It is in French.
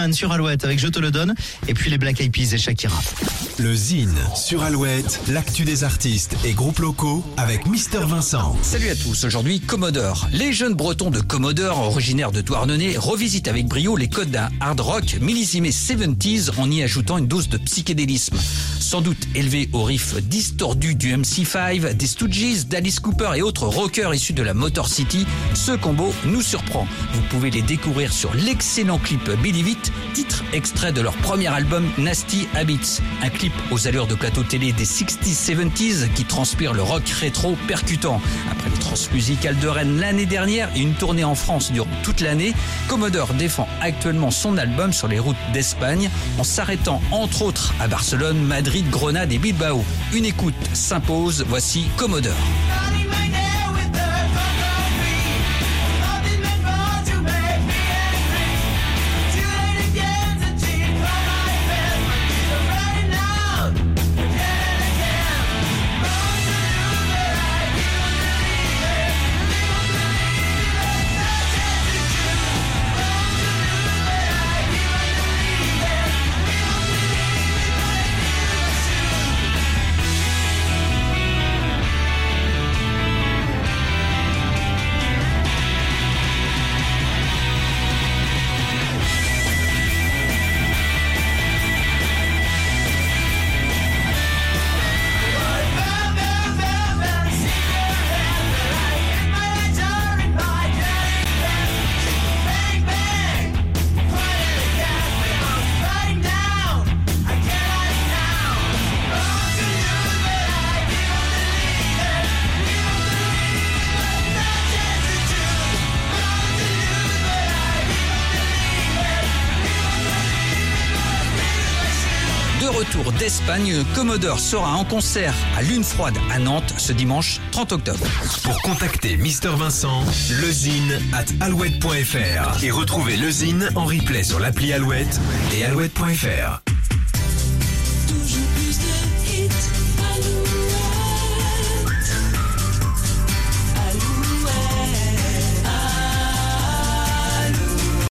Slimane sur Alouette avec Je te le donne. Et puis les Black Eyed Peas et Shakira. Le Zine sur Alouette, l'actu des artistes et groupes locaux avec Mister Vincent. Salut à tous, aujourd'hui Commodore. Les jeunes bretons de Commodore, originaires de Douarnenez, revisitent avec brio les codes d'un hard rock millésimé 70s en y ajoutant une dose de psychédélisme. Sans doute élevé au riff distordu du MC5, des Stooges, d'Alice Cooper et autres rockers issus de la Motor City, ce combo nous surprend. Vous pouvez les découvrir sur l'excellent clip Billy It, titre extrait de leur premier album Nasty Habits. Un clip aux allures de plateau télé des 60s, 70s qui transpire le rock rétro percutant. Après le transmusical de Rennes l'année dernière et une tournée en France durant toute l'année, Commodore défend actuellement son album sur les routes d'Espagne en s'arrêtant entre autres à Barcelone, Madrid, Grenade et Bilbao. Une écoute s'impose, voici Commodore. Retour d'Espagne, Commodore sera en concert à Lune Froide à Nantes ce dimanche 30 octobre. Pour contacter Mister Vincent, lezine at alouette.fr et retrouver le Zine en replay sur l'appli Alouette et alouette.fr.